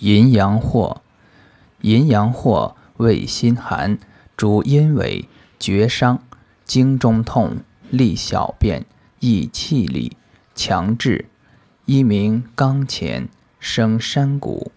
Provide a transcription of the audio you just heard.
淫阳藿，淫阳藿味辛寒，主阴痿、厥伤、经中痛、利小便、益气力、强志。一名刚前，生山谷。